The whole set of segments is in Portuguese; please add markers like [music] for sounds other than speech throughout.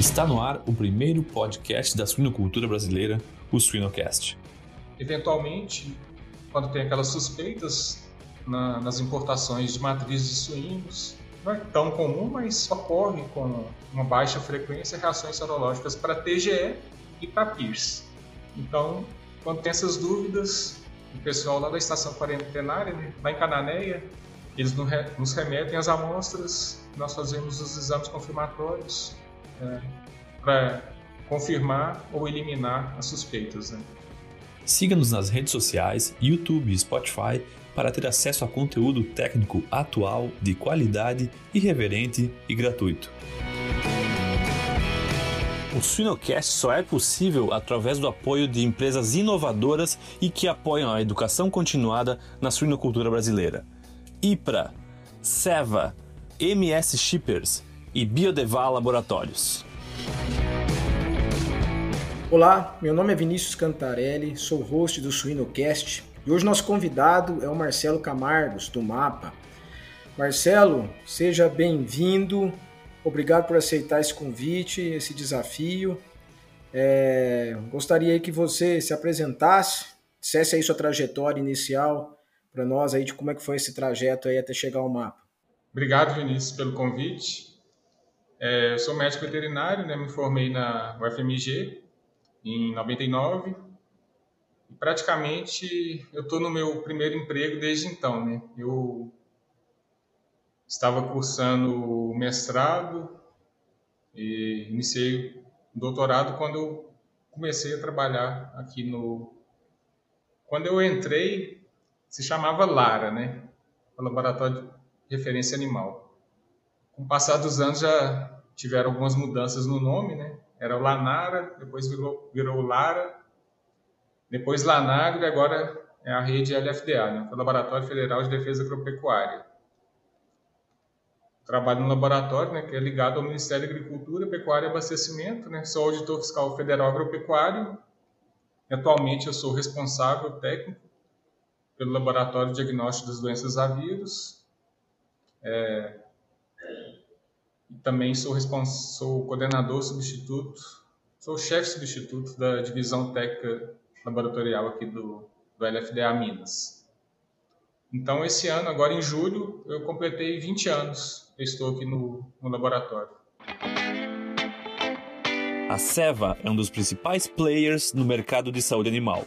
Está no ar o primeiro podcast da suinocultura brasileira, o Suinocast. Eventualmente, quando tem aquelas suspeitas na, nas importações de matrizes de suínos, não é tão comum, mas ocorre com uma baixa frequência reações serológicas para TGE e para PIRS. Então, quando tem essas dúvidas, o pessoal lá da estação quarentenária, né, lá em Cananéia, eles nos remetem as amostras, nós fazemos os exames confirmatórios é, para confirmar ou eliminar as suspeitas. Né? Siga-nos nas redes sociais, YouTube e Spotify para ter acesso a conteúdo técnico atual, de qualidade, irreverente e gratuito. O Suinocast só é possível através do apoio de empresas inovadoras e que apoiam a educação continuada na suinocultura brasileira. IPRA, SEVA, MS Shippers e Biodeval Laboratórios. Olá, meu nome é Vinícius Cantarelli, sou host do Suinocast e hoje nosso convidado é o Marcelo Camargos, do MAPA. Marcelo, seja bem-vindo, obrigado por aceitar esse convite, esse desafio. É, gostaria que você se apresentasse, dissesse aí sua trajetória inicial para nós aí de como é que foi esse trajeto aí até chegar ao MAPA. Obrigado, Vinícius, pelo convite. É, eu sou médico veterinário, né, me formei na UFMG em 99 e praticamente eu estou no meu primeiro emprego desde então. Né? Eu estava cursando mestrado e iniciei o doutorado quando eu comecei a trabalhar aqui no... Quando eu entrei, se chamava Lara, né? O Laboratório de Referência Animal. Com o passar dos anos já tiveram algumas mudanças no nome, né? Era o Lanara, depois virou, virou Lara, depois Lanagro e agora é a rede LFDA, né? o Laboratório Federal de Defesa Agropecuária. Trabalho no laboratório, né, que é ligado ao Ministério da Agricultura, Pecuária e Abastecimento. Né? Sou auditor fiscal federal agropecuário. Atualmente eu sou responsável técnico pelo Laboratório de Diagnóstico das Doenças Aviários. É, também sou, sou coordenador substituto, sou chefe substituto da divisão técnica laboratorial aqui do, do LFDA Minas. Então, esse ano, agora em julho, eu completei 20 anos estou aqui no, no laboratório. A Seva é um dos principais players no mercado de saúde animal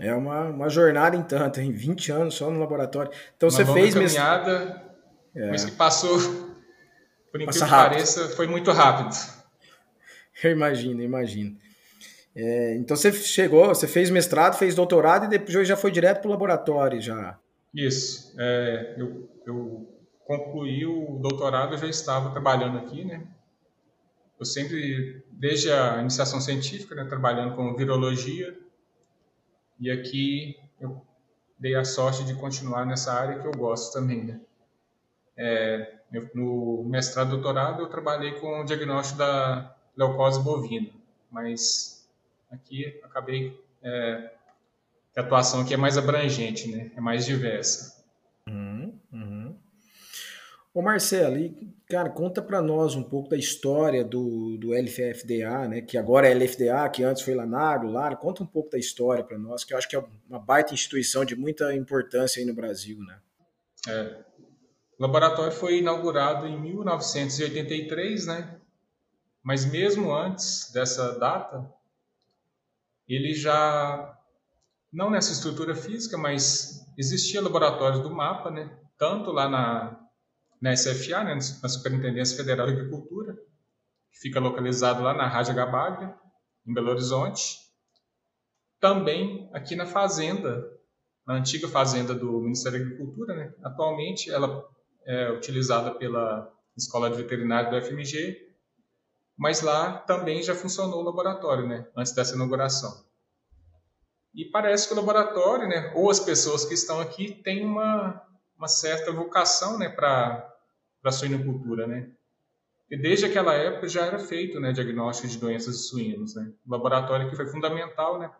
É uma, uma jornada em tanto, em 20 anos só no laboratório. Então uma você fez caminhada, é. mas que passou, por incrível que pareça, foi muito rápido. [laughs] Eu imagino, imagino. É, então você chegou, você fez mestrado, fez doutorado e depois já foi direto para o laboratório já. Isso. É, eu, eu concluí o doutorado, eu já estava trabalhando aqui, né? Eu sempre, desde a iniciação científica, né, trabalhando com virologia, e aqui eu dei a sorte de continuar nessa área que eu gosto também, né? É, eu, no mestrado e doutorado eu trabalhei com o diagnóstico da leucose bovina, mas aqui acabei é, a atuação aqui é mais abrangente, né? É mais diversa. Ô Marcelo, e, cara, conta para nós um pouco da história do, do LFDA, né? Que agora é LFDA, que antes foi Lanago, Lara. Conta um pouco da história para nós, que eu acho que é uma baita instituição de muita importância aí no Brasil, né? É. O laboratório foi inaugurado em 1983, né? Mas mesmo antes dessa data, ele já não nessa estrutura física, mas existia laboratórios do MAPA, né? Tanto lá na na SFA, né, na Superintendência Federal de Agricultura, que fica localizado lá na Rádio Gabaglia, em Belo Horizonte. Também aqui na fazenda, na antiga fazenda do Ministério da Agricultura, né? atualmente ela é utilizada pela Escola de Veterinário do FMG, mas lá também já funcionou o laboratório, né? antes dessa inauguração. E parece que o laboratório, né, ou as pessoas que estão aqui, têm uma, uma certa vocação né, para a suinocultura. Né? E desde aquela época já era feito né, diagnóstico de doenças de suínos. Né? Laboratório que foi fundamental né,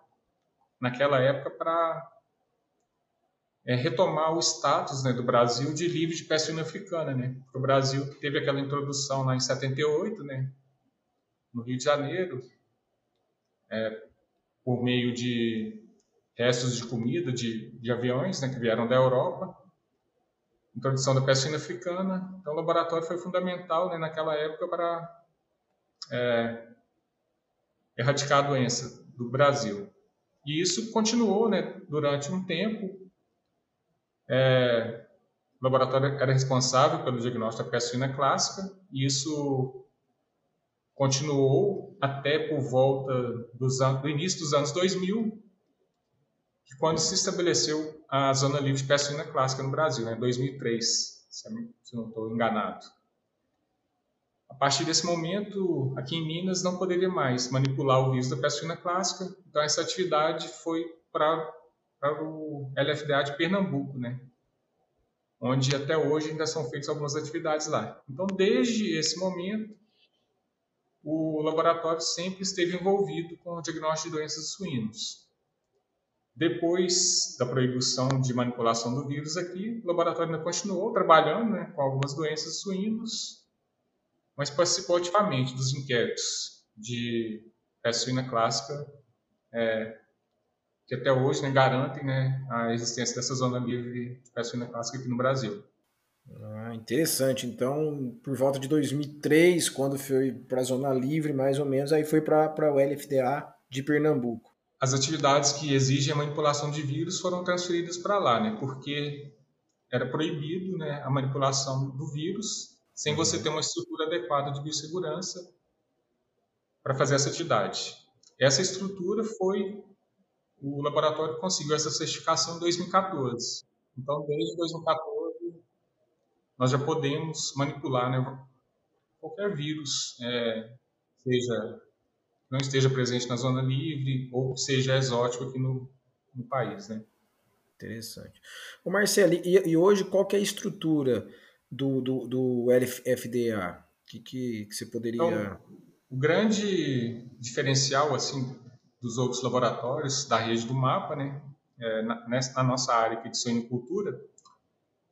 naquela época para é, retomar o status né, do Brasil de livre de peste suína africana. Né? o Brasil teve aquela introdução lá em 78, né, no Rio de Janeiro, é, por meio de restos de comida de, de aviões né, que vieram da Europa, introdução da peste africana. Então, o laboratório foi fundamental né, naquela época para é, erradicar a doença do Brasil. E isso continuou né, durante um tempo. É, o laboratório era responsável pelo diagnóstico da peste clássica, e isso continuou até por volta dos, do início dos anos 2000, quando se estabeleceu a Zona Livre de Suína Clássica no Brasil, né, 2003, se não estou enganado. A partir desse momento, aqui em Minas, não poderia mais manipular o vírus da suína clássica, então essa atividade foi para, para o LFDA de Pernambuco, né? onde até hoje ainda são feitas algumas atividades lá. Então, desde esse momento, o laboratório sempre esteve envolvido com o diagnóstico de doenças de suínos. Depois da proibição de manipulação do vírus aqui, o laboratório ainda continuou trabalhando né, com algumas doenças de suínos, mas participou ativamente dos inquéritos de peste suína clássica, é, que até hoje né, garantem né, a existência dessa zona livre de peste suína clássica aqui no Brasil. Ah, interessante. Então, por volta de 2003, quando foi para a Zona Livre, mais ou menos, aí foi para o LFDA de Pernambuco. As atividades que exigem a manipulação de vírus foram transferidas para lá, né? Porque era proibido né, a manipulação do vírus sem você ter uma estrutura adequada de biossegurança para fazer essa atividade. Essa estrutura foi o laboratório conseguiu essa certificação em 2014. Então, desde 2014 nós já podemos manipular né, qualquer vírus, é, seja não esteja presente na zona livre ou seja exótico aqui no, no país, né? Interessante. O Marcelo, e, e, hoje qual é a estrutura do, do, do LFDA? Que, que, que você poderia... Então, o grande diferencial, assim, dos outros laboratórios da rede do MAPA, né, é, na, nessa, na nossa área aqui de suinocultura,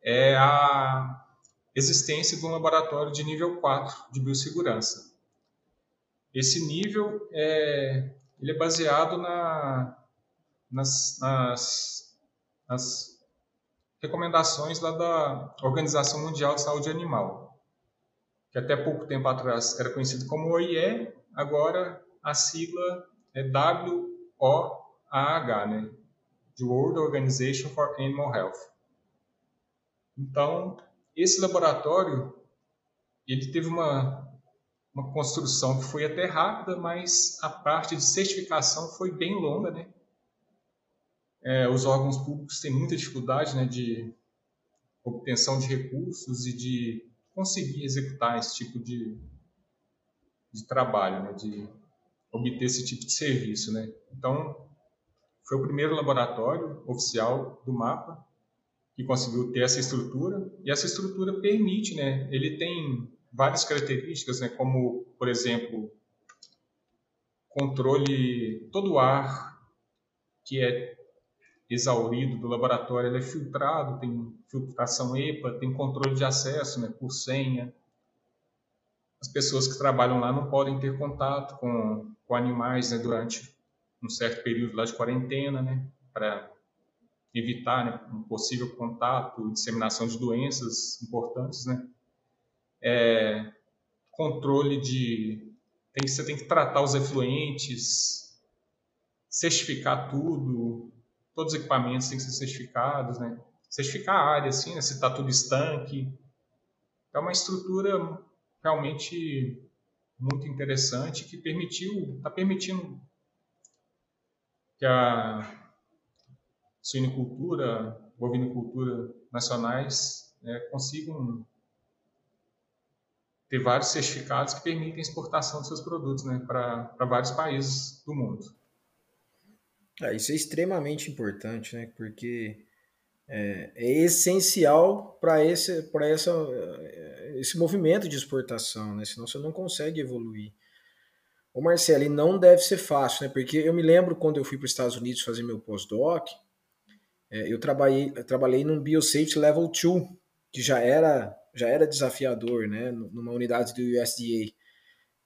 é a existência de um laboratório de nível 4 de biossegurança. Esse nível é, ele é baseado na, nas, nas, nas recomendações lá da Organização Mundial de Saúde Animal, que até pouco tempo atrás era conhecido como OIE, agora a sigla é WOAH, né? The World Organization for Animal Health. Então, esse laboratório, ele teve uma, uma construção que foi até rápida, mas a parte de certificação foi bem longa, né? É, os órgãos públicos têm muita dificuldade né, de obtenção de recursos e de conseguir executar esse tipo de, de trabalho, né, de obter esse tipo de serviço. Né? Então, foi o primeiro laboratório oficial do MAPA que conseguiu ter essa estrutura e essa estrutura permite, né? Ele tem várias características, né? Como, por exemplo, controle todo o ar que é exaurido do laboratório, ele é filtrado, tem filtração EPA, tem controle de acesso, né? Por senha. As pessoas que trabalham lá não podem ter contato com, com animais, né? Durante um certo período lá de quarentena, né? Para evitar né, um possível contato, disseminação de doenças importantes, né? É, controle de tem, você tem que tratar os efluentes, certificar tudo, todos os equipamentos têm que ser certificados, né? Certificar a área, assim, né? se está tudo estanque. É uma estrutura realmente muito interessante que permitiu, está permitindo que a suinicultura, bovinicultura nacionais né, consigam ter vários certificados que permitem exportação de seus produtos né, para vários países do mundo. É, isso é extremamente importante, né? Porque é, é essencial para esse, essa, esse movimento de exportação, né? Senão você não consegue evoluir. O Marcelo, e não deve ser fácil, né? Porque eu me lembro quando eu fui para os Estados Unidos fazer meu pós-doc, é, eu trabalhei, eu trabalhei num Biosafety Level 2, que já era, já era desafiador, né? Numa unidade do USDA.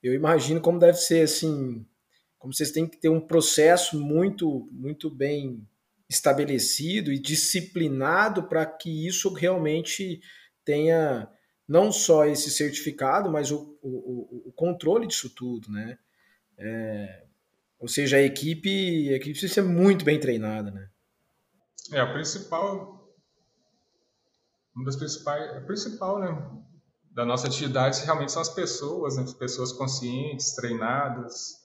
Eu imagino como deve ser, assim, como vocês têm que ter um processo muito, muito bem estabelecido e disciplinado para que isso realmente tenha não só esse certificado, mas o, o, o controle disso tudo, né? É, ou seja, a equipe, a equipe precisa ser muito bem treinada, né? É, a principal, uma das principais, a principal, né, da nossa atividade realmente são as pessoas, né, as pessoas conscientes, treinadas,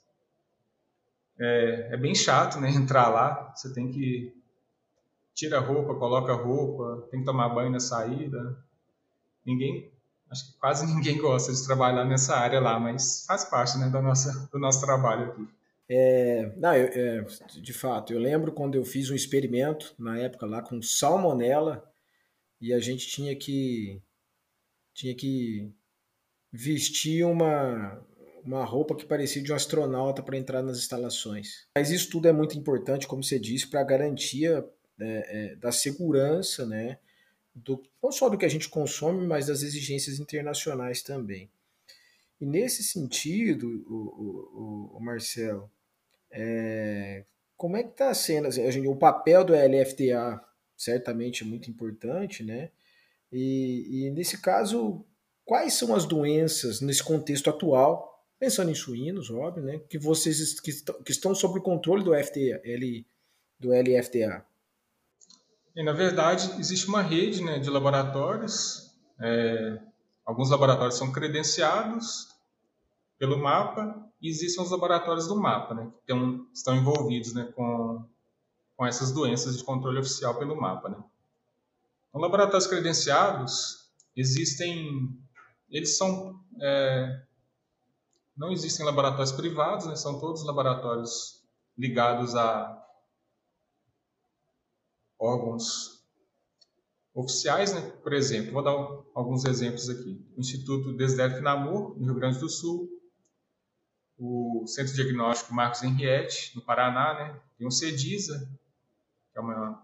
é, é bem chato, né? [laughs] Entrar lá, você tem que tira a roupa, coloca a roupa, tem que tomar banho na saída. Ninguém, acho que quase [laughs] ninguém gosta de trabalhar nessa área lá, mas faz parte, né, da nossa, do nosso trabalho aqui. É, não, eu, é, de fato, eu lembro quando eu fiz um experimento na época lá com salmonela e a gente tinha que tinha que vestir uma uma roupa que parecia de um astronauta para entrar nas instalações. Mas isso tudo é muito importante, como você disse, para a garantia é, é, da segurança, né? Do, não só do que a gente consome, mas das exigências internacionais também. E nesse sentido, o, o, o Marcelo, é, como é que está sendo assim, o papel do LFTA certamente é muito importante, né? E, e, nesse caso, quais são as doenças nesse contexto atual pensando em suínos, óbvio, né, que vocês que, que estão sob o controle do FTA, L, do LFTA. E, na verdade, existe uma rede né, de laboratórios. É, alguns laboratórios são credenciados pelo MAPA e existem os laboratórios do MAPA, né, que tem, estão envolvidos né, com, com essas doenças de controle oficial pelo MAPA. Né. Então, laboratórios credenciados existem, eles são é, não existem laboratórios privados, né? são todos laboratórios ligados a órgãos oficiais, né? Por exemplo, vou dar alguns exemplos aqui. O Instituto Desdef Namur, no Rio Grande do Sul, o Centro Diagnóstico Marcos Henriette, no Paraná, né? Tem o CEDISA, que é uma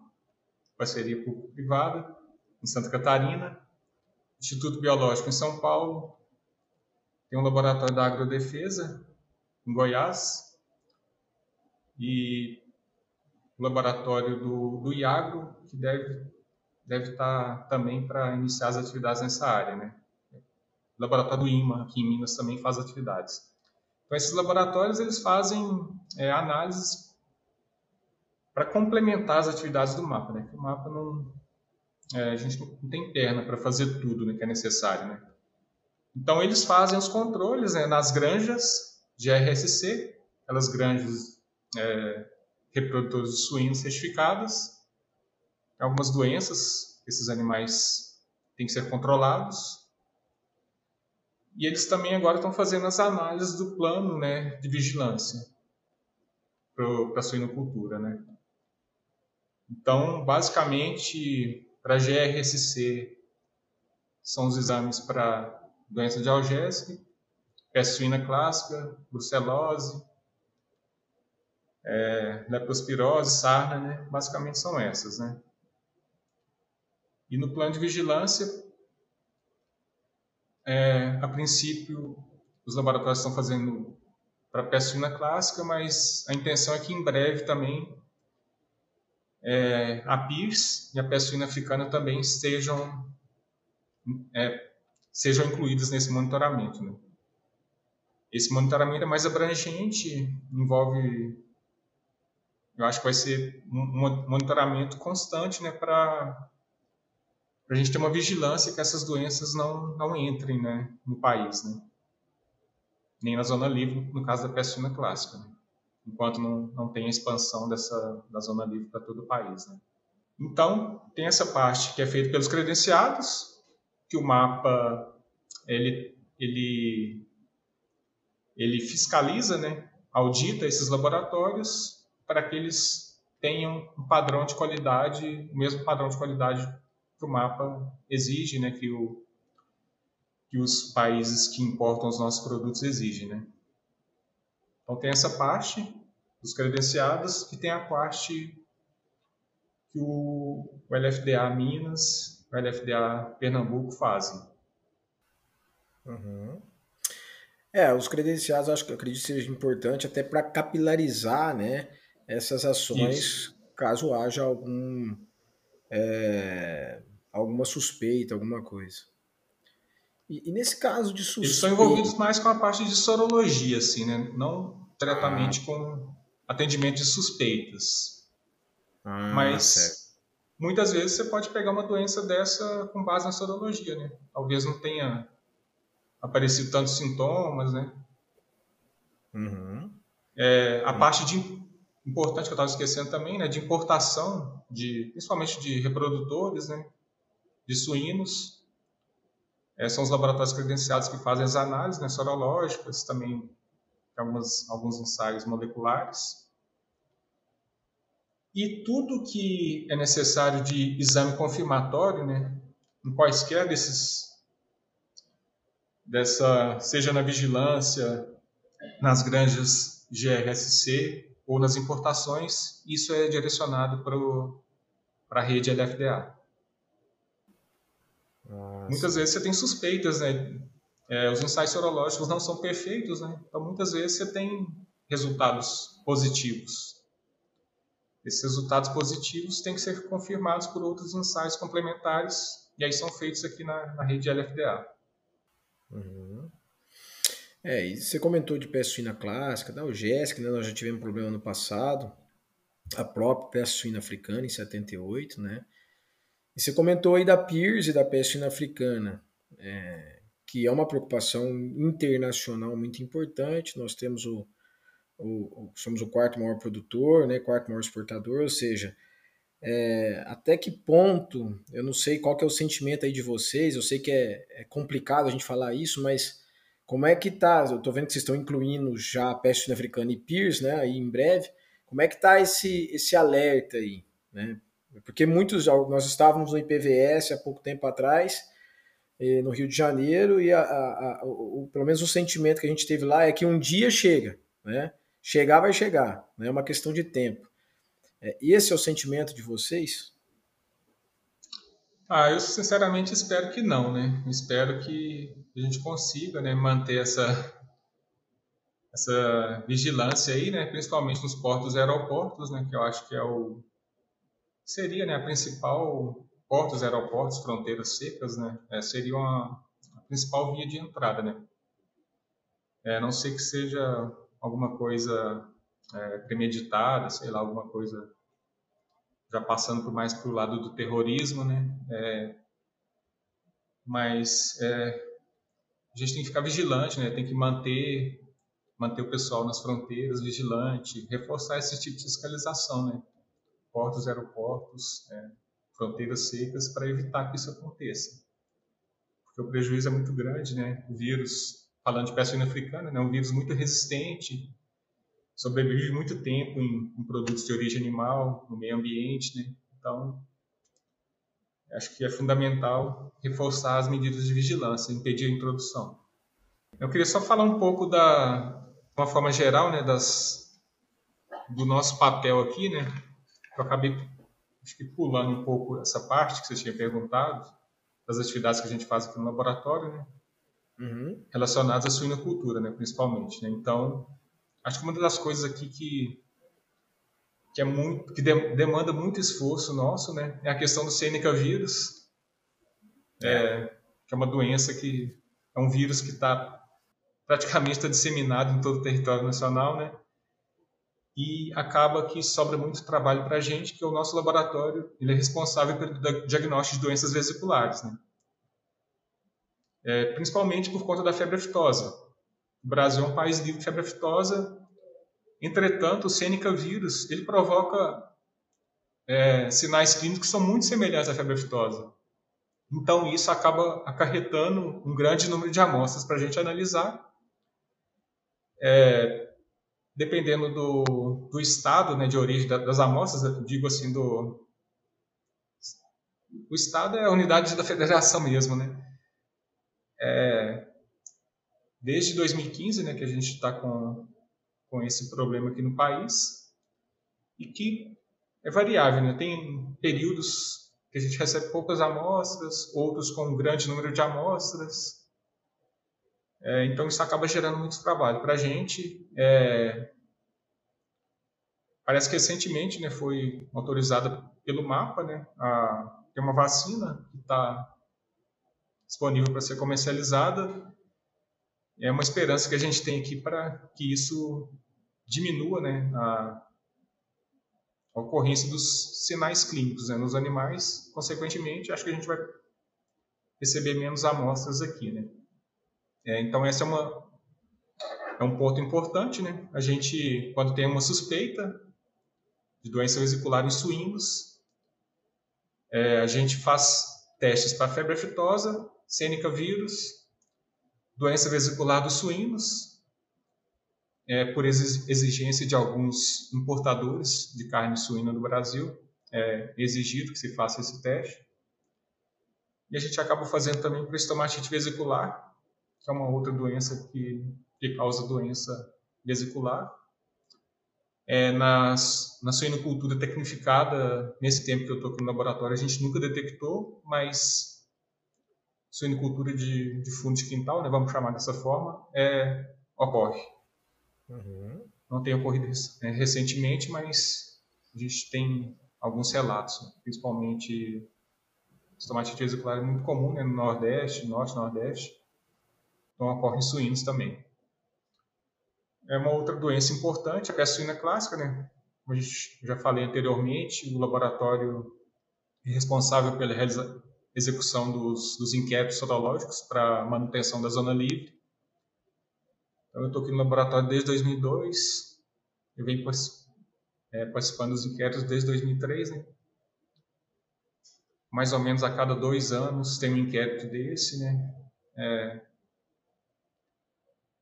parceria público-privada, em Santa Catarina, Instituto Biológico em São Paulo, tem um laboratório da agrodefesa em Goiás e o laboratório do, do IAGRO, que deve, deve estar também para iniciar as atividades nessa área. Né? O laboratório do IMA, aqui em Minas, também faz atividades. Então, esses laboratórios eles fazem é, análises para complementar as atividades do mapa. Né? o mapa não, é, a gente não tem perna para fazer tudo né, que é necessário. Né? Então, eles fazem os controles né, nas granjas de RSC, aquelas granjas é, reprodutores de suínos certificadas. Algumas doenças, esses animais têm que ser controlados. E eles também agora estão fazendo as análises do plano né, de vigilância para a suinocultura. Né? Então, basicamente, para GRSC, são os exames para doença de Algésica, peste suína clássica, brucelose, é, leptospirose, sarna, né? basicamente são essas. Né? E no plano de vigilância, é, a princípio, os laboratórios estão fazendo para peste suína clássica, mas a intenção é que em breve também é, a PIRS e a peste suína africana também estejam é, sejam incluídas nesse monitoramento. Né? Esse monitoramento é mais abrangente, envolve, eu acho que vai ser um monitoramento constante né, para a gente ter uma vigilância que essas doenças não, não entrem né, no país, né? nem na zona livre, no caso da peste suína clássica, né? Enquanto não, não tem expansão dessa, da zona livre para todo o país. Né? Então, tem essa parte que é feita pelos credenciados, que o mapa ele, ele, ele fiscaliza, né, audita esses laboratórios para que eles tenham um padrão de qualidade, o mesmo padrão de qualidade que o mapa exige, né, que, o, que os países que importam os nossos produtos exigem. Né? Então tem essa parte dos credenciados e tem a parte que o, o LFDA Minas, o LFDA Pernambuco fazem. Uhum. É, os credenciados acho que acredito que seja importante até para capilarizar, né, essas ações Isso. caso haja algum é, alguma suspeita, alguma coisa. E, e, nesse caso de suspeita... Eles estão envolvidos mais com a parte de sorologia, assim, né? Não diretamente ah. com atendimento de suspeitas. Ah, Mas certo. muitas vezes você pode pegar uma doença dessa com base na sorologia, né? Talvez não tenha aparecido tantos sintomas, né? Uhum. É, a uhum. parte de importante que eu estava esquecendo também, né, de importação de, principalmente de reprodutores, né, de suínos. É, são os laboratórios credenciados que fazem as análises né, sorológicas, também algumas, alguns ensaios moleculares. E tudo que é necessário de exame confirmatório, né, em quaisquer desses dessa, seja na vigilância, nas granjas GRSC ou nas importações, isso é direcionado para a rede LFDA. Nossa. Muitas vezes você tem suspeitas, né? É, os ensaios sorológicos não são perfeitos, né? Então muitas vezes você tem resultados positivos. Esses resultados positivos têm que ser confirmados por outros ensaios complementares e aí são feitos aqui na, na rede LFDA. Uhum. É, e você comentou de peste suína clássica, da UGESC, né? Nós já tivemos problema no passado, a própria peste suína africana em 78, né? E você comentou aí da PIRS e da peste africana, é, que é uma preocupação internacional muito importante. Nós temos o, o, somos o quarto maior produtor, né? Quarto maior exportador, ou seja, é, até que ponto, eu não sei qual que é o sentimento aí de vocês, eu sei que é, é complicado a gente falar isso, mas como é que tá? Eu tô vendo que vocês estão incluindo já a peste africana e PIRS, né, aí em breve. Como é que tá esse, esse alerta aí, né? Porque muitos, nós estávamos no IPVS há pouco tempo atrás, no Rio de Janeiro, e a, a, a, o, pelo menos o sentimento que a gente teve lá é que um dia chega, né? Chegar vai chegar, né? é uma questão de tempo. É, esse é o sentimento de vocês? Ah, eu sinceramente espero que não, né? Espero que a gente consiga, né, manter essa essa vigilância aí, né, principalmente nos portos e aeroportos, né, que eu acho que é o seria, né, a principal portos, aeroportos, fronteiras secas, né, é, seria uma, a principal via de entrada, né. É, não sei que seja alguma coisa é, premeditada, sei lá, alguma coisa já passando por mais para o lado do terrorismo, né? É, mas é, a gente tem que ficar vigilante, né? Tem que manter manter o pessoal nas fronteiras vigilante, reforçar esse tipo de fiscalização, né? Portos, aeroportos, é, fronteiras secas para evitar que isso aconteça, porque o prejuízo é muito grande, né? O vírus, falando de peste africana, né? Um vírus muito resistente, sobrevive muito tempo em, em, produtos de origem animal, no meio ambiente, né? Então, acho que é fundamental reforçar as medidas de vigilância, impedir a introdução. Eu queria só falar um pouco da, de uma forma geral, né, das, do nosso papel aqui, né? Eu acabei acho que pulando um pouco essa parte que você tinha perguntado, das atividades que a gente faz aqui no laboratório, né? Uhum. Relacionadas à suinocultura, né, principalmente. Né? Então, Acho que uma das coisas aqui que que é muito que de, demanda muito esforço nosso, né, é a questão do Seneca vírus, é, que é uma doença que é um vírus que está praticamente está disseminado em todo o território nacional, né? E acaba que sobra muito trabalho para a gente, que é o nosso laboratório, ele é responsável pelo diagnóstico de doenças vesiculares, né? É, principalmente por conta da febre aftosa. O Brasil é um país livre de febre aftosa. Entretanto, o Seneca vírus ele provoca é, sinais clínicos que são muito semelhantes à febre aftosa. Então, isso acaba acarretando um grande número de amostras para a gente analisar. É, dependendo do, do estado né, de origem das amostras, digo assim, do. O estado é a unidade da federação mesmo, né? É, desde 2015, né, que a gente está com, com esse problema aqui no país, e que é variável, né? Tem períodos que a gente recebe poucas amostras, outros com um grande número de amostras. É, então isso acaba gerando muito trabalho para a gente. É, parece que recentemente né, foi autorizada pelo MAPA, né, a, tem uma vacina que está disponível para ser comercializada. É uma esperança que a gente tem aqui para que isso diminua né, a, ocorrência dos sinais clínicos né, nos animais. Consequentemente, acho que a gente vai receber menos amostras aqui. Né? É, então, essa é, uma, é um ponto importante. Né? A gente, quando tem uma suspeita de doença vesicular em suínos, é, a gente faz testes para febre aftosa, cênica vírus, doença vesicular dos suínos, é, por exigência de alguns importadores de carne suína do Brasil, é exigido que se faça esse teste. E a gente acaba fazendo também para estomatite vesicular, que é uma outra doença que, que causa doença vesicular. É, nas, na suinocultura tecnificada, nesse tempo que eu estou aqui no laboratório, a gente nunca detectou, mas suinocultura de, de fundo de quintal, né, vamos chamar dessa forma, é, ocorre. Uhum. Não tem ocorrido é, recentemente, mas a gente tem alguns relatos, né, principalmente estomatite vesicular é muito comum né, no Nordeste, Norte Nordeste, então ocorre em suínos também. É uma outra doença importante, a peste suína clássica, né? Como já falei anteriormente, o laboratório é responsável pela execução dos, dos inquéritos sorológicos para manutenção da zona livre. Então, eu estou aqui no laboratório desde 2002, eu venho é, participando dos inquéritos desde 2003, né? Mais ou menos a cada dois anos tem um inquérito desse, né? É,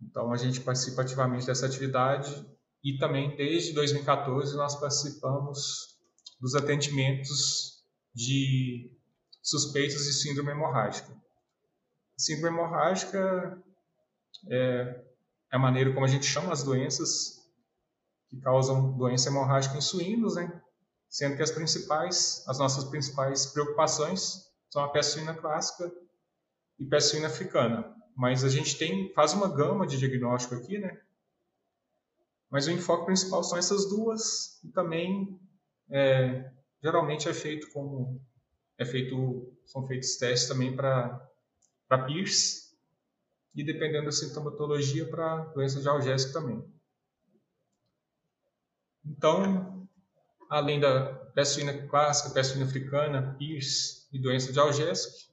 então, a gente participa ativamente dessa atividade e também, desde 2014, nós participamos dos atendimentos de suspeitos de síndrome hemorrágica. Síndrome hemorrágica é a maneira como a gente chama as doenças que causam doença hemorrágica em suínos, né? sendo que as principais, as nossas principais preocupações são a peste suína clássica e peste suína africana mas a gente tem faz uma gama de diagnóstico aqui, né? Mas o enfoque principal são essas duas e também é, geralmente é feito como é feito são feitos testes também para para PIRS e dependendo da sintomatologia para doença de algésica também. Então, além da peste suína clássica, peste suína africana, PIRS e doença de algésica,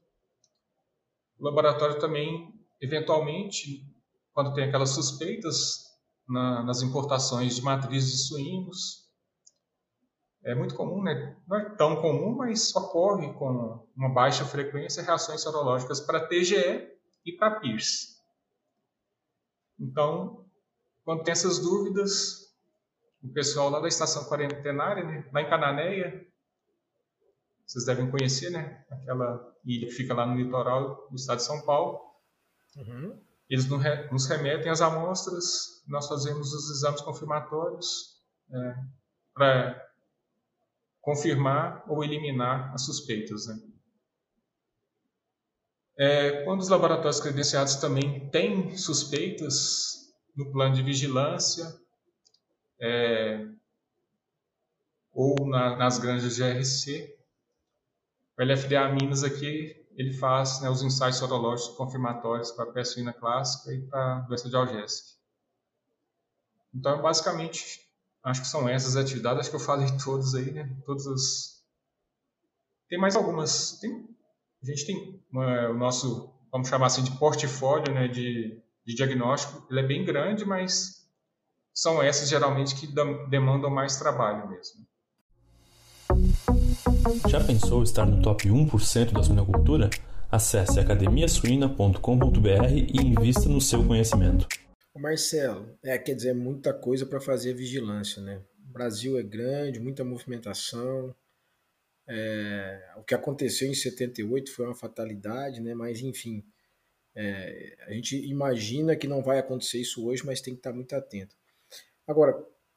o laboratório também eventualmente, quando tem aquelas suspeitas na, nas importações de matrizes de suínos, é muito comum, né? não é tão comum, mas ocorre com uma baixa frequência reações serológicas para TGE e para PIRS. Então, quando tem essas dúvidas, o pessoal lá da estação quarentenária, né? lá em Cananéia, vocês devem conhecer, né? Aquela ilha que fica lá no litoral do estado de São Paulo. Uhum. Eles nos remetem as amostras, nós fazemos os exames confirmatórios é, para confirmar ou eliminar as suspeitas. Né? É, quando os laboratórios credenciados também têm suspeitas no plano de vigilância é, ou na, nas granjas de RC, o LFDA Minas aqui ele faz né, os ensaios sorológicos confirmatórios para a suína clássica e para a doença de Algésica. Então, basicamente, acho que são essas atividades, acho que eu falei [laughs] todas aí, né? Todas as... Tem mais algumas. Tem... A gente tem uma, o nosso, vamos chamar assim, de portfólio né, de, de diagnóstico. Ele é bem grande, mas são essas geralmente que demandam mais trabalho mesmo. Já pensou estar no top 1% da suinocultura? Acesse academiasuina.com.br e invista no seu conhecimento. Marcelo, é, quer dizer, muita coisa para fazer vigilância, né? O Brasil é grande, muita movimentação. É, o que aconteceu em 78 foi uma fatalidade, né? Mas, enfim, é, a gente imagina que não vai acontecer isso hoje, mas tem que estar muito atento. Agora,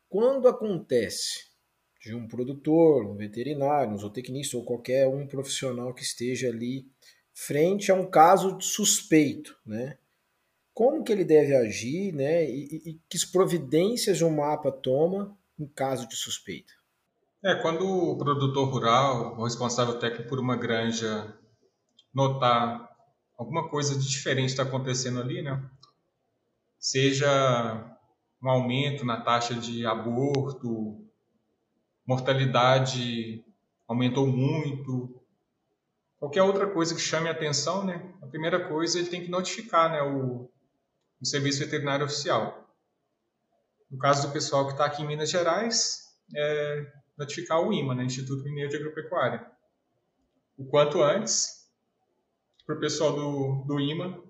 quando acontece de um produtor, um veterinário, um zootecnista ou qualquer um profissional que esteja ali frente a um caso suspeito, né? Como que ele deve agir, né? E, e que providências o mapa toma em caso de suspeita? É, quando o produtor rural, o responsável técnico por uma granja, notar alguma coisa de diferente está acontecendo ali, né? Seja um aumento na taxa de aborto, mortalidade aumentou muito, qualquer outra coisa que chame a atenção, né? A primeira coisa ele tem que notificar, né, o, o serviço veterinário oficial. No caso do pessoal que está aqui em Minas Gerais, é notificar o IMA, né, Instituto Mineiro de Agropecuária. O quanto antes, para o pessoal do, do IMA,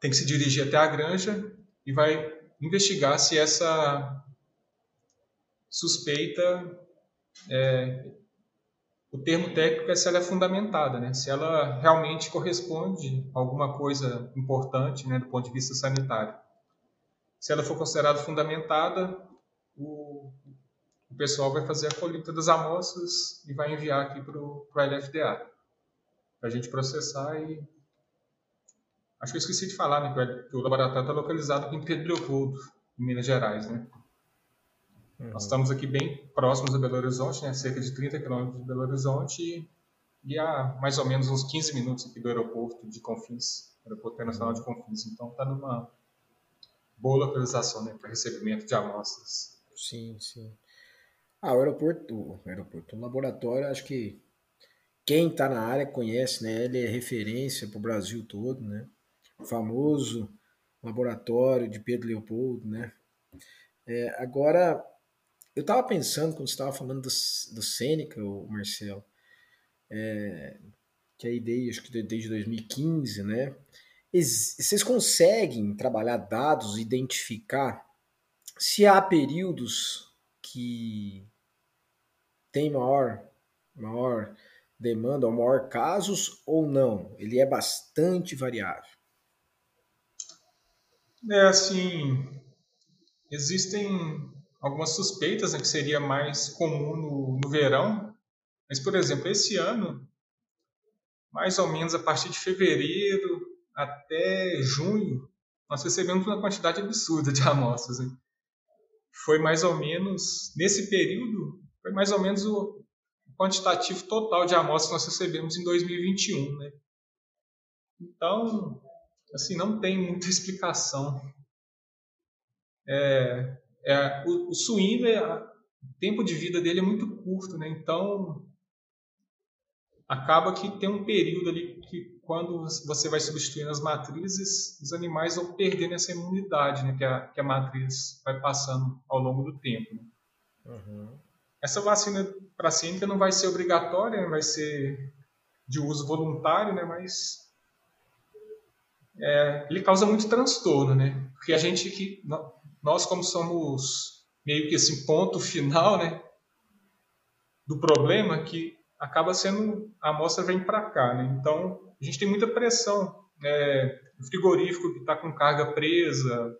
tem que se dirigir até a granja e vai investigar se essa suspeita, é, o termo técnico é se ela é fundamentada, né? se ela realmente corresponde a alguma coisa importante né, do ponto de vista sanitário. Se ela for considerada fundamentada, o, o pessoal vai fazer a colheita das amostras e vai enviar aqui para o LFDA para a gente processar e. Acho que eu esqueci de falar, né? Que o laboratório está localizado em Pedro Leopoldo, em Minas Gerais, né? Uhum. Nós estamos aqui bem próximos a Belo Horizonte, né? Cerca de 30 quilômetros de Belo Horizonte e, a mais ou menos uns 15 minutos aqui do aeroporto de Confins, aeroporto internacional de Confins. Então está numa boa localização, né? Para recebimento de amostras. Sim, sim. Ah, o aeroporto, o aeroporto, o laboratório, acho que quem está na área conhece, né? Ele é referência para o Brasil todo, né? O famoso laboratório de Pedro Leopoldo, né? É, agora, eu estava pensando, quando você estava falando do, do Sêneca, o Marcelo, é, que é a ideia, acho que desde 2015, né? Vocês conseguem trabalhar dados, identificar se há períodos que tem maior, maior demanda ao maior casos ou não? Ele é bastante variável. É assim, existem algumas suspeitas né, que seria mais comum no, no verão, mas por exemplo esse ano, mais ou menos a partir de fevereiro até junho, nós recebemos uma quantidade absurda de amostras. Hein? Foi mais ou menos nesse período, foi mais ou menos o, quantitativo total de amostras que nós recebemos em 2021, né? Então, assim, não tem muita [laughs] explicação. É, é, o, o suíno, é, o tempo de vida dele é muito curto, né? Então, acaba que tem um período ali que quando você vai substituindo as matrizes, os animais vão perdendo essa imunidade, né? Que a, que a matriz vai passando ao longo do tempo. Né? Uhum. Essa vacina para cínica não vai ser obrigatória, vai ser de uso voluntário, né? Mas é, ele causa muito transtorno, né? Porque a gente que nós como somos meio que esse ponto final, né? Do problema que acaba sendo a amostra vem para cá, né? Então a gente tem muita pressão, né? O frigorífico que está com carga presa,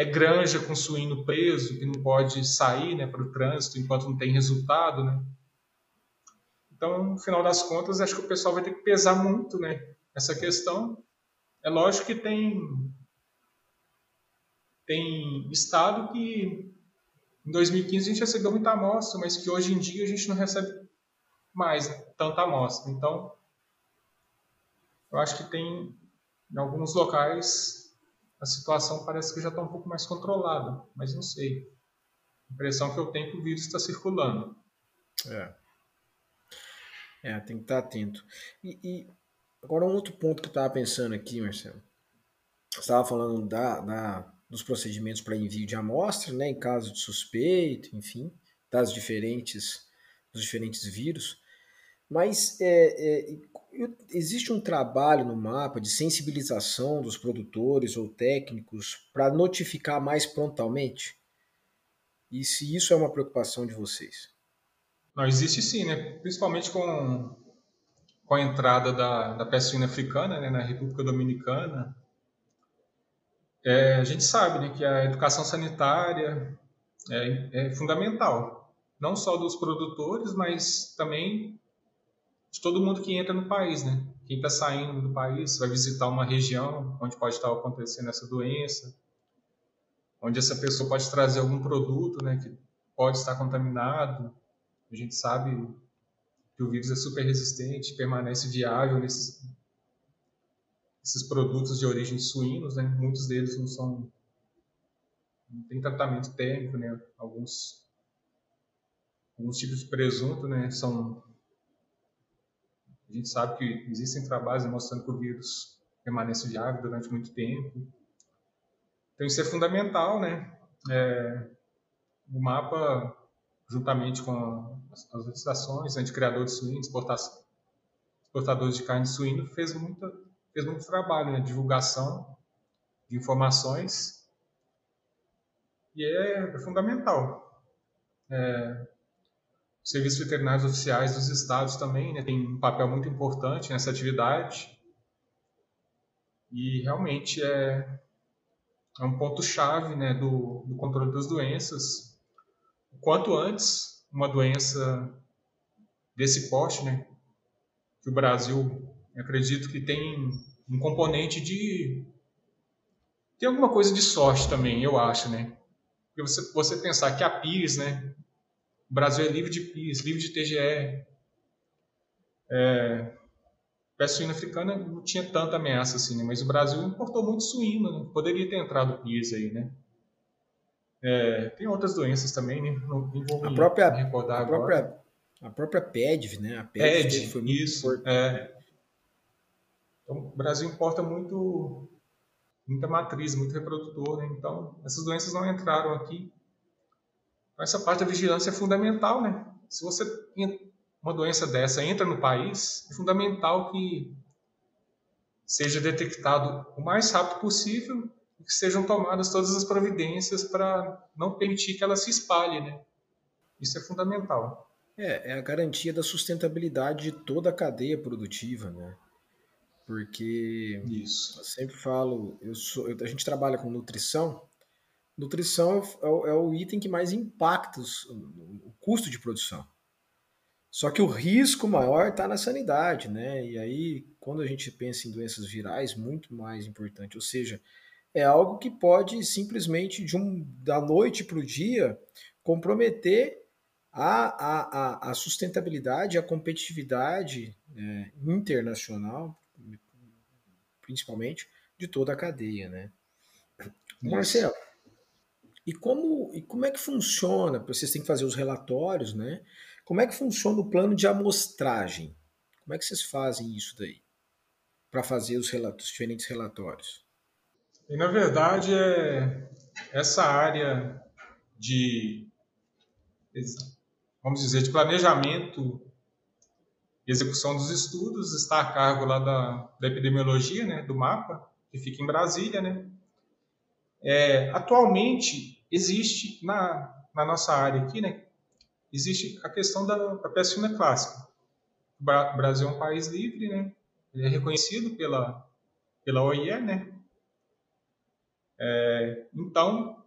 é granja com suíno preso, que não pode sair né, para o trânsito enquanto não tem resultado. Né? Então, no final das contas, acho que o pessoal vai ter que pesar muito né, essa questão. É lógico que tem, tem estado que em 2015 a gente recebeu muita amostra, mas que hoje em dia a gente não recebe mais tanta amostra. Então, eu acho que tem em alguns locais a situação parece que já está um pouco mais controlada, mas não sei. A impressão que eu tenho é que o vírus está circulando. É. É, tem que estar atento. E, e agora um outro ponto que eu estava pensando aqui, Marcelo. Você estava falando da, da, dos procedimentos para envio de amostra, né, em caso de suspeito, enfim, das diferentes, dos diferentes vírus. Mas é, é, existe um trabalho no mapa de sensibilização dos produtores ou técnicos para notificar mais prontamente? E se isso é uma preocupação de vocês? Não, existe sim, né? principalmente com, com a entrada da, da peste suína africana né? na República Dominicana. É, a gente sabe né, que a educação sanitária é, é fundamental, não só dos produtores, mas também de todo mundo que entra no país, né? Quem está saindo do país vai visitar uma região onde pode estar acontecendo essa doença, onde essa pessoa pode trazer algum produto, né, que pode estar contaminado. A gente sabe que o vírus é super resistente, permanece viável nesses esses produtos de origem suínos, né? Muitos deles não são não tem tratamento térmico, né? Alguns alguns tipos de presunto, né, são a gente sabe que existem trabalhos mostrando que o vírus permanece viável durante muito tempo. Então isso é fundamental, né? É, o mapa, juntamente com as organizações né, de criadores de suínos, exportadores de carne de suíno, fez, muita, fez muito trabalho, né? Divulgação de informações e é, é fundamental. É, serviços veterinários oficiais dos estados também né, tem um papel muito importante nessa atividade. E realmente é, é um ponto-chave né, do, do controle das doenças. Quanto antes uma doença desse porte, né, que o Brasil, acredito que tem um componente de. Tem alguma coisa de sorte também, eu acho, né? Porque você, você pensar que a PIS, né, o Brasil é livre de PIS, livre de TGE. É, peste suína africana não tinha tanta ameaça assim, né? mas o Brasil importou muito suíno, né? poderia ter entrado PIS aí, né? É, tem outras doenças também, né? não, não vou a própria, recordar a agora. Própria, a própria PEDV, né? A PEDV, PED, foi muito isso, importante. é. Então, o Brasil importa muito, muita matriz, muito reprodutor, né? então essas doenças não entraram aqui essa parte da vigilância é fundamental, né? Se você uma doença dessa entra no país, é fundamental que seja detectado o mais rápido possível e que sejam tomadas todas as providências para não permitir que ela se espalhe, né? Isso é fundamental. É, é a garantia da sustentabilidade de toda a cadeia produtiva, né? Porque Isso. eu sempre falo, eu sou, eu, a gente trabalha com nutrição nutrição é o, é o item que mais impacta os, o custo de produção. Só que o risco maior está na sanidade, né? E aí, quando a gente pensa em doenças virais, muito mais importante. Ou seja, é algo que pode simplesmente, de um, da noite para o dia, comprometer a, a, a, sustentabilidade, a competitividade né, internacional, principalmente, de toda a cadeia, né? Marcelo, e como, e como é que funciona? Vocês têm que fazer os relatórios, né? Como é que funciona o plano de amostragem? Como é que vocês fazem isso daí? Para fazer os, relatos, os diferentes relatórios? E, na verdade, é essa área de, vamos dizer, de planejamento execução dos estudos está a cargo lá da, da epidemiologia, né, do mapa, que fica em Brasília, né? É, atualmente, existe na, na nossa área aqui, né, existe a questão da, da suína clássica. O Brasil é um país livre, né, ele é reconhecido pela, pela OIE, né, é, então,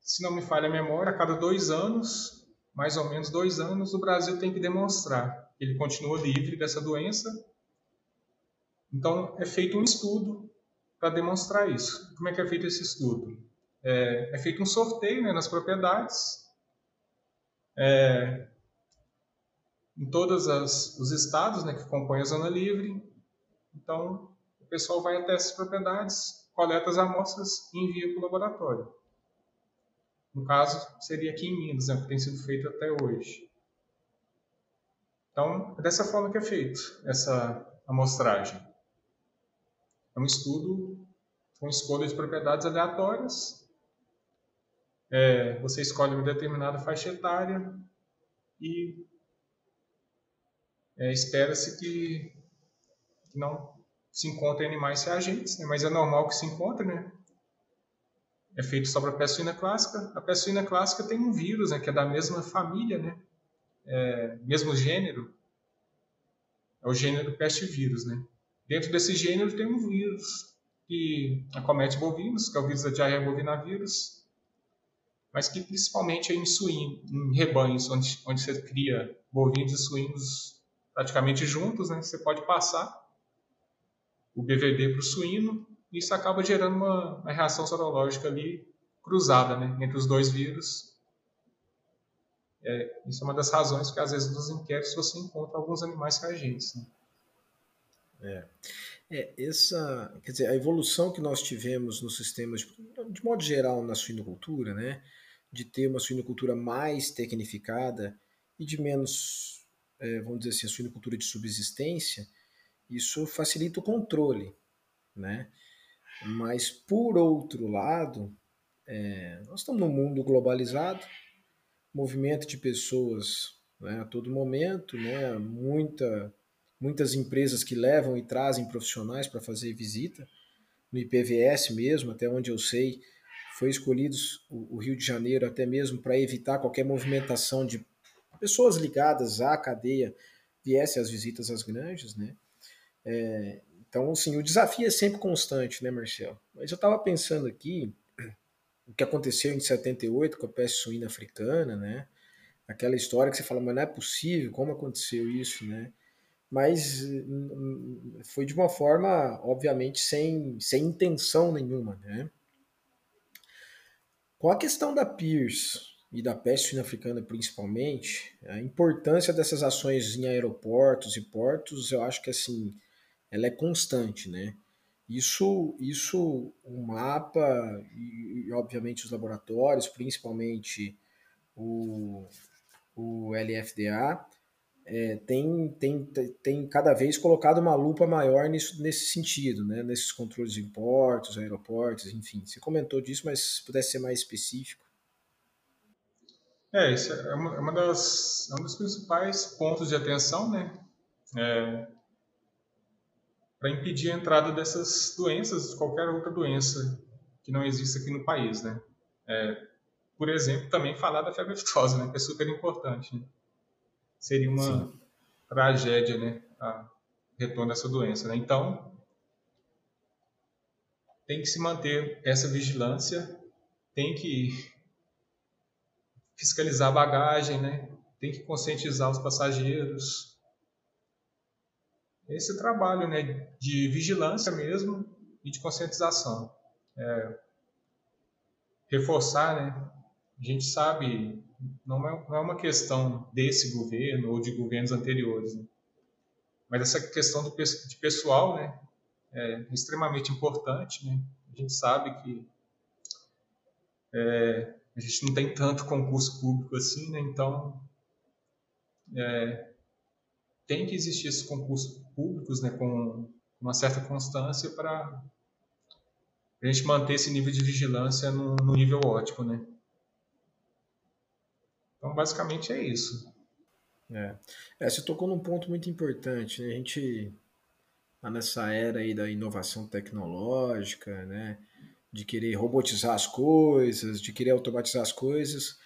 se não me falha a memória, a cada dois anos, mais ou menos dois anos, o Brasil tem que demonstrar que ele continua livre dessa doença. Então, é feito um estudo para demonstrar isso. Como é que é feito esse estudo? É, é feito um sorteio né, nas propriedades, é, em todos os estados né, que compõem a zona livre. Então, o pessoal vai até essas propriedades, coleta as amostras e envia para o laboratório. No caso, seria aqui em Minas, né, que tem sido feito até hoje. Então, é dessa forma que é feito essa amostragem. É um estudo com escolha de propriedades aleatórias. É, você escolhe uma determinada faixa etária e é, espera-se que, que, não se encontrem animais reagentes, né? mas é normal que se encontre, né? É feito sobre a suína clássica. A suína clássica tem um vírus, né, que é da mesma família, né? É, mesmo gênero. É o gênero peste vírus, né? Dentro desse gênero tem um vírus que acomete bovinos, que é o vírus da diarreia bovinavírus, mas que principalmente é em suíno, em rebanhos, onde, onde você cria bovinos e suínos praticamente juntos, né? Você pode passar o BVD para o suíno isso acaba gerando uma, uma, reação sorológica ali cruzada, né? Entre os dois vírus. É, isso é uma das razões que às vezes nos inquéritos você encontra alguns animais reagentes. Né? É. É, essa, quer dizer, a evolução que nós tivemos nos sistemas, de modo geral, na suinocultura, né, de ter uma suinocultura mais tecnificada e de menos, é, vamos dizer assim, a suinocultura de subsistência, isso facilita o controle, né? Mas, por outro lado, é, nós estamos num mundo globalizado, movimento de pessoas né, a todo momento, né, muita, muitas empresas que levam e trazem profissionais para fazer visita, no IPVS mesmo, até onde eu sei, foi escolhido o, Rio de Janeiro até mesmo para evitar qualquer movimentação de pessoas ligadas à cadeia viessem as visitas às granjas, né? É, então, assim, o desafio é sempre constante, né, Marcelo? Mas eu estava pensando aqui o que aconteceu em 78 com a peste suína africana, né? Aquela história que você fala, mas não é possível, como aconteceu isso, né? Mas hum, foi de uma forma, obviamente, sem, sem intenção nenhuma, né? Com a questão da Pierce e da peste suína africana principalmente, a importância dessas ações em aeroportos e portos, eu acho que assim, ela é constante, né? Isso, isso o mapa e, obviamente os laboratórios, principalmente o, o LFDA, é, tem, tem, tem cada vez colocado uma lupa maior nisso, nesse sentido, né? nesses controles de portos, aeroportos, enfim. Você comentou disso, mas se pudesse ser mais específico. É, isso é, uma, é uma das, é um dos principais pontos de atenção, né? É, para impedir a entrada dessas doenças, qualquer outra doença que não existe aqui no país, né? É, por exemplo, também falar da febre aftosa, né? Que é super importante. Né? seria uma Sim. tragédia, né? A retorno dessa doença, né? Então, tem que se manter essa vigilância, tem que fiscalizar a bagagem, né? Tem que conscientizar os passageiros. Esse trabalho, né, de vigilância mesmo e de conscientização. É, reforçar, né? A gente sabe não é, não é uma questão desse governo ou de governos anteriores, né? mas essa questão do, de pessoal né, é extremamente importante. Né? A gente sabe que é, a gente não tem tanto concurso público assim, né? então é, tem que existir esses concursos públicos né, com uma certa constância para a gente manter esse nível de vigilância no, no nível ótimo, né? Então, basicamente é isso. É. é, você tocou num ponto muito importante. Né? A gente está nessa era aí da inovação tecnológica, né? de querer robotizar as coisas, de querer automatizar as coisas,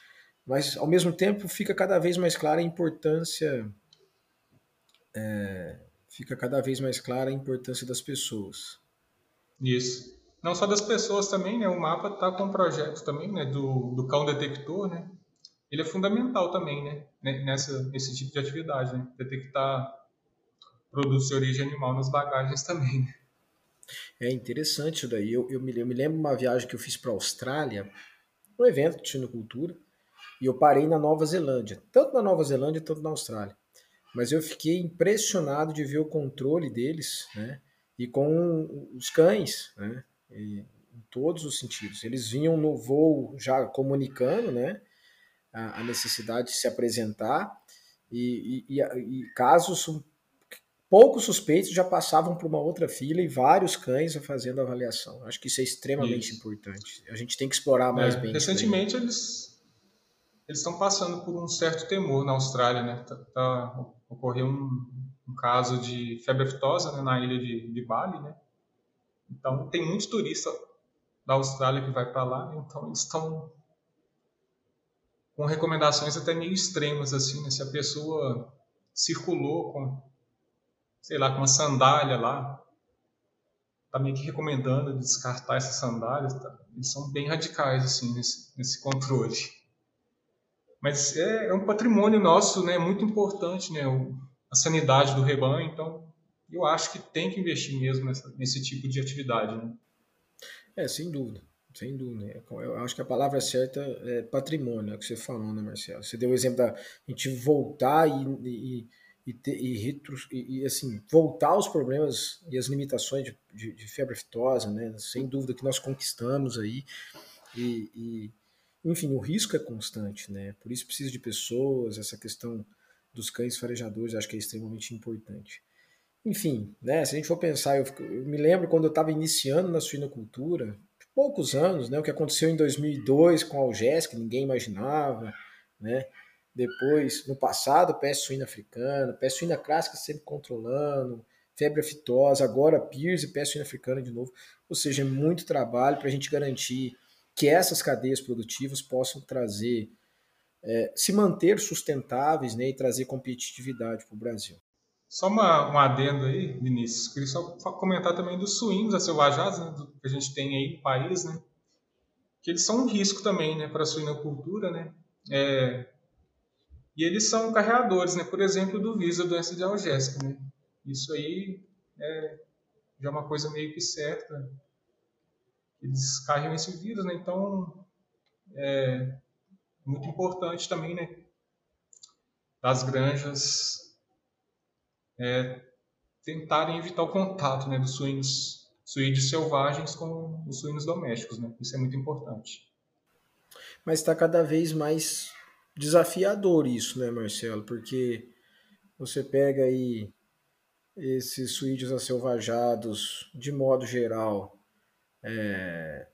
mas ao mesmo tempo fica cada vez mais clara a importância, é, fica cada vez mais clara a importância das pessoas. Isso. Não só das pessoas também, né? O mapa está com um projeto também, né? Do, do cão detector, né? ele é fundamental também, né? Nessa, nesse tipo de atividade, né? Detectar produtos de origem animal nas bagagens também. Né? É interessante isso daí. Eu, eu, me, eu me lembro uma viagem que eu fiz para a Austrália, um evento de sinocultura, e eu parei na Nova Zelândia, tanto na Nova Zelândia quanto na Austrália. Mas eu fiquei impressionado de ver o controle deles, né? E com os cães, né? E, em todos os sentidos. Eles vinham no voo já comunicando, né? a, necessidade de se apresentar e, e, e, e casos poucos suspeitos já passavam para uma outra fila e vários cães fazendo avaliação. Acho que isso é extremamente isso. importante. A gente tem que explorar mais é, bem. Recentemente eles eles estão passando por um certo temor na Austrália, né? Tá, tá, ocorreu um, um caso de febre aftosa né, na ilha de, de Bali, né? Então tem muitos turistas da Austrália que vai para lá, né? então eles estão com recomendações até meio extremas assim, né? Se a pessoa circulou com, sei lá, com uma sandália lá, tá meio que recomendando descartar essas sandálias, tá? eles são bem radicais assim nesse, nesse controle. Mas é, é, um patrimônio nosso, né, muito importante, né, o, a sanidade do rebanho, então eu acho que tem que investir mesmo nessa, nesse tipo de atividade, né? É, sem dúvida, sem dúvida. Eu acho que a palavra certa é patrimônio, é o que você falou, né, Marcelo? Você deu o exemplo da gente voltar e, e e, ter, e, retro, e, e, assim voltar aos problemas e as limitações de, de, de, febre aftosa, né? Sem dúvida que nós conquistamos aí e, enfim o risco é constante, né? Por isso precisa de pessoas. Essa questão dos cães farejadores acho que é extremamente importante. Enfim, né? Se a gente for pensar, eu, eu me lembro quando eu estava iniciando na suinocultura, poucos anos, né? O que aconteceu em 2002 com a que ninguém imaginava, né? Depois, no passado, peste suína africana, peste suína clássica sempre controlando, febre aftosa, agora PIRS e peste suína africana de novo. Ou seja, é muito trabalho para a gente garantir que essas cadeias produtivas possam trazer, é, se manter sustentáveis né, e trazer competitividade para o Brasil. Só uma, um adendo aí, Vinícius. Queria só comentar também dos suínos acelvajados né, que a gente tem aí no país, né? Que eles são um risco também né, para a suinocultura, né? É, e eles são carreadores, né? Por exemplo, do vírus da doença de algésica, né? Isso aí é já é uma coisa meio que certa. Eles carregam esse vírus, né? Então, é muito importante também, né? Das granjas é, tentarem evitar o contato, né? Dos suínos, suínos selvagens com os suínos domésticos, né? Isso é muito importante. Mas está cada vez mais desafiador isso, né, Marcelo? Porque você pega aí esses suídeos acelvajados, de modo geral, é,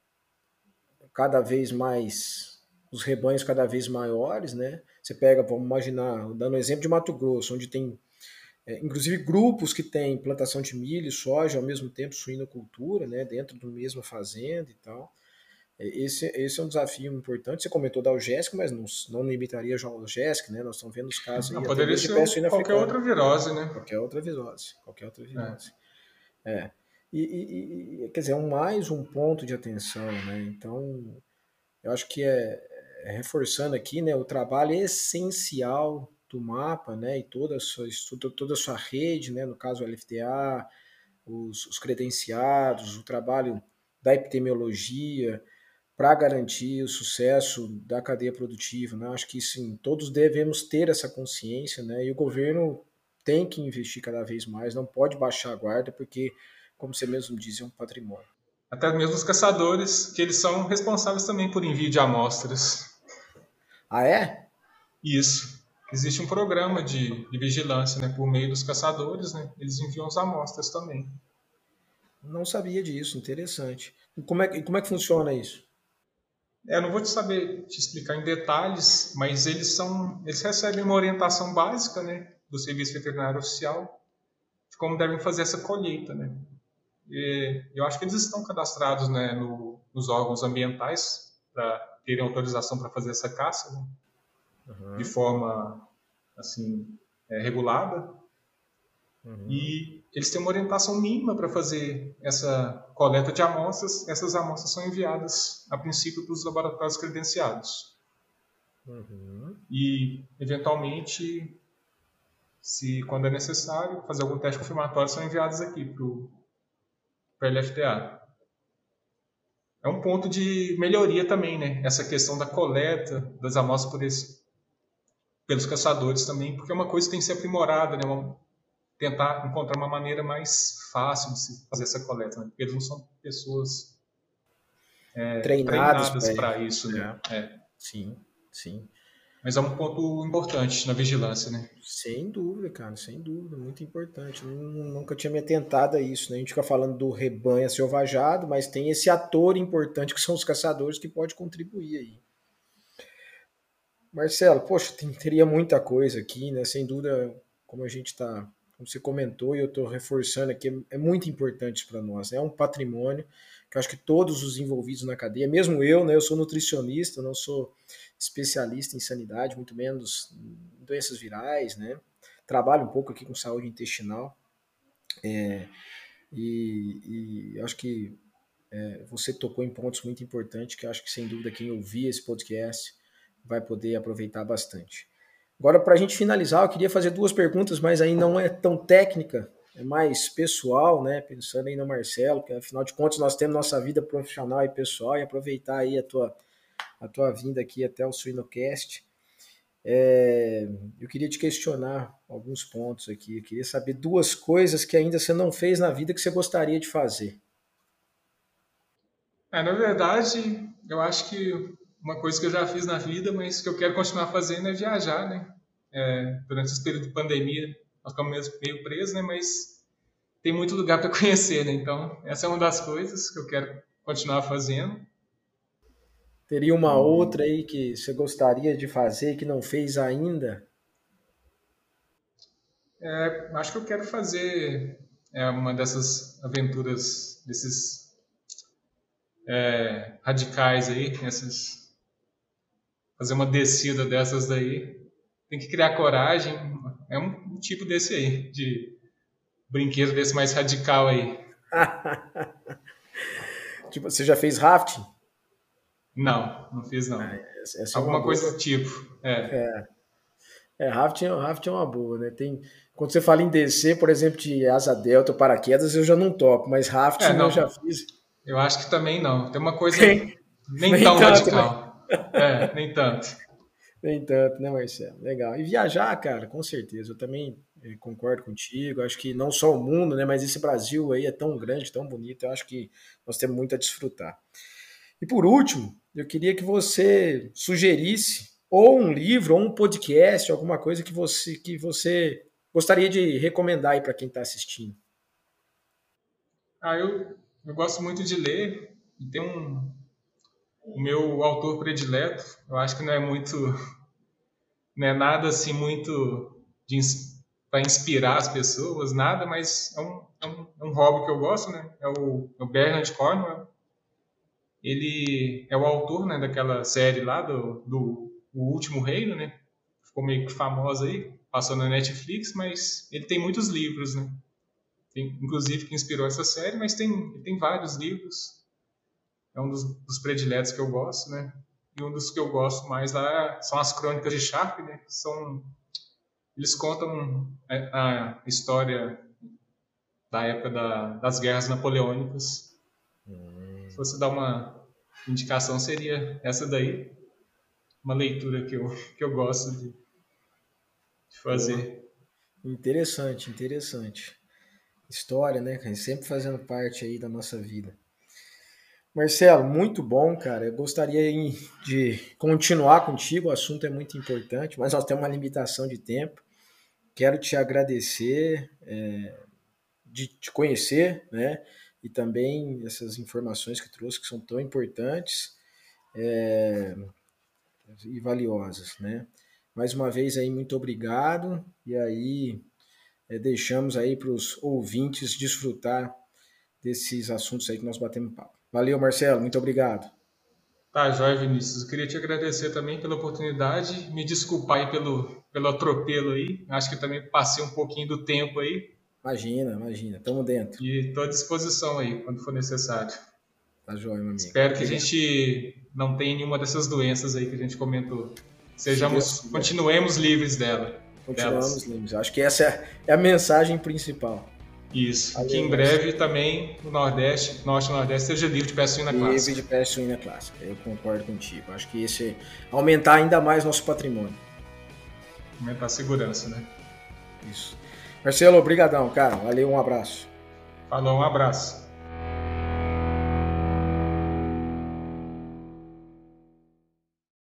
cada vez mais, os rebanhos cada vez maiores, né? Você pega, vamos imaginar, dando exemplo de Mato Grosso, onde tem, é, inclusive, grupos que têm plantação de milho soja, ao mesmo tempo suinocultura, né? Dentro da mesma fazenda e tal. É, esse, esse é um desafio importante. Você comentou da Algésica, mas não, não limitaria a Algésica, né? Nós estamos vendo os casos não, aí. Poderia ser qualquer outra virose, né? Qualquer outra virose. Qualquer outra virose. É. é. E, e, quer dizer, é mais um ponto de atenção, né? Então, eu acho que é, é reforçando aqui, né? O trabalho essencial do mapa, né? E toda a sua, toda a sua rede, né? No caso, o LFTA, os, os credenciados, o trabalho da epidemiologia, para garantir o sucesso da cadeia produtiva. Né? Acho que sim, todos devemos ter essa consciência, né? E o governo tem que investir cada vez mais, não pode baixar a guarda, porque, como você mesmo diz, é um patrimônio. Até mesmo os caçadores, que eles são responsáveis também por envio de amostras. Ah, é? Isso. Existe um programa de, de vigilância, né? Por meio dos caçadores, né? Eles enviam as amostras também. Não sabia disso, interessante. E como é, como é que funciona isso? É, eu não vou te saber te explicar em detalhes, mas eles são, eles recebem uma orientação básica, né, do Serviço Veterinário Oficial de como devem fazer essa colheita, né. E eu acho que eles estão cadastrados, né, no, nos órgãos ambientais para terem autorização para fazer essa caça, né, uhum. de forma assim é, regulada. Uhum. E eles têm uma orientação mínima para fazer essa coleta de amostras. Essas amostras são enviadas, a princípio, para os laboratórios credenciados. Uhum. E, eventualmente, se quando é necessário fazer algum teste confirmatório, são enviados aqui para o LFTA. É um ponto de melhoria também, né? Essa questão da coleta das amostras por esse, pelos caçadores também, porque é uma coisa que tem que ser aprimorada, né? Uma, tentar encontrar uma maneira mais fácil de se fazer essa coleta, né? porque eles não são pessoas é, treinadas para isso. Né? É. É. Sim, sim. Mas é um ponto importante na vigilância, né? Sem dúvida, cara, sem dúvida, muito importante. Nunca tinha me atentado a isso, né? A gente fica falando do rebanho selvajado, mas tem esse ator importante que são os caçadores que pode contribuir aí. Marcelo, poxa, tem, teria muita coisa aqui, né? Sem dúvida, como a gente está, como você comentou e eu estou reforçando aqui, é muito importante para nós. Né? É um patrimônio que eu acho que todos os envolvidos na cadeia, mesmo eu, né, eu sou nutricionista, não sou especialista em sanidade, muito menos em doenças virais, né? Trabalho um pouco aqui com saúde intestinal. É, e, e acho que é, você tocou em pontos muito importantes que acho que, sem dúvida, quem ouvir esse podcast vai poder aproveitar bastante. Agora, para a gente finalizar, eu queria fazer duas perguntas, mas aí não é tão técnica, é mais pessoal, né? Pensando aí no Marcelo, que afinal de contas nós temos nossa vida profissional e pessoal, e aproveitar aí a tua, a tua vinda aqui até o Suinocast. É, eu queria te questionar alguns pontos aqui. Eu queria saber duas coisas que ainda você não fez na vida que você gostaria de fazer. É, na verdade, eu acho que uma coisa que eu já fiz na vida, mas que eu quero continuar fazendo é viajar, né? É, durante esse período de pandemia, nós ficamos meio presos, né? Mas tem muito lugar para [laughs] conhecer, né? Então, essa é uma das coisas que eu quero continuar fazendo. Teria uma outra aí que você gostaria de fazer que não fez ainda? É, acho que eu quero fazer é, uma dessas aventuras, desses é, radicais aí, fazer uma descida dessas daí. Tem que criar coragem, é um tipo desse aí, de brinquedo desse mais radical aí. [laughs] tipo, você já fez rafting? Não, não fiz não. Ah, essa, essa é Alguma é coisa do tipo. É. é. É, rafting, rafting é uma boa, né? Tem, quando você fala em descer, por exemplo, de asa delta ou paraquedas, eu já não topo, mas rafting é, não. eu já fiz. Eu acho que também não. Tem uma coisa nem, nem tão tanto, radical. Né? É, nem tanto. Nem tanto, né, Marcelo? Legal. E viajar, cara, com certeza. Eu também eh, concordo contigo. Acho que não só o mundo, né, mas esse Brasil aí é tão grande, tão bonito. Eu acho que nós temos muito a desfrutar. E por último, eu queria que você sugerisse ou um livro, ou um podcast, alguma coisa que você que você gostaria de recomendar para quem está assistindo. Ah, eu, eu gosto muito de ler e tem um o meu autor predileto. Eu acho que não é muito, [laughs] não é nada assim muito para inspirar as pessoas, nada, mas é um, é um, é um, hobby que eu gosto, né? É o, é o Bernard Cornwell. Ele é o autor, né, daquela série lá do, do O Último Reino, né? Ficou meio que famosa aí, passou na Netflix, mas ele tem muitos livros, né? Tem, inclusive que inspirou essa série, mas tem, tem vários livros é um dos, dos, prediletos que eu gosto, né? E um dos que eu gosto mais lá são as crônicas de Sharp, né? São, eles contam a, a história da época da, das guerras napoleônicas. Hum. Se você dar uma indicação, seria essa daí. Uma leitura que eu, que eu gosto de, de fazer. Interessante, interessante. História, né, Sempre fazendo parte aí da nossa vida. Marcelo, muito bom, cara. Eu gostaria de continuar contigo, o assunto é muito importante, mas nós temos uma limitação de tempo. Quero te agradecer é, de te conhecer, né? E também essas informações que trouxe que são tão importantes é, e valiosas, né? Mais uma vez aí, muito obrigado. E aí é, deixamos aí para os ouvintes desfrutar desses assuntos aí que nós batemos papo. Valeu, Marcelo, muito obrigado. Tá, Joia Vinícius. Eu queria te agradecer também pela oportunidade, me desculpar aí pelo, pelo atropelo aí. Acho que também passei um pouquinho do tempo aí. Imagina, imagina, tamo dentro. E estou à disposição aí, quando for necessário. Tá joia, meu amigo. Espero que a gente não tenha nenhuma dessas doenças aí que a gente comentou. Sejamos, continuemos livres dela. Continuamos delas. livres. Acho que essa é, é a mensagem principal. Isso. Valeu, que em breve também o Nordeste, Norte e Nordeste, seja livre de peste suína clássica. Livre de peste suína clássica. Eu concordo contigo. Acho que esse é aumentar ainda mais nosso patrimônio. Aumentar a segurança, né? Isso. Marcelo, obrigadão, cara. Valeu, um abraço. Falou, um abraço.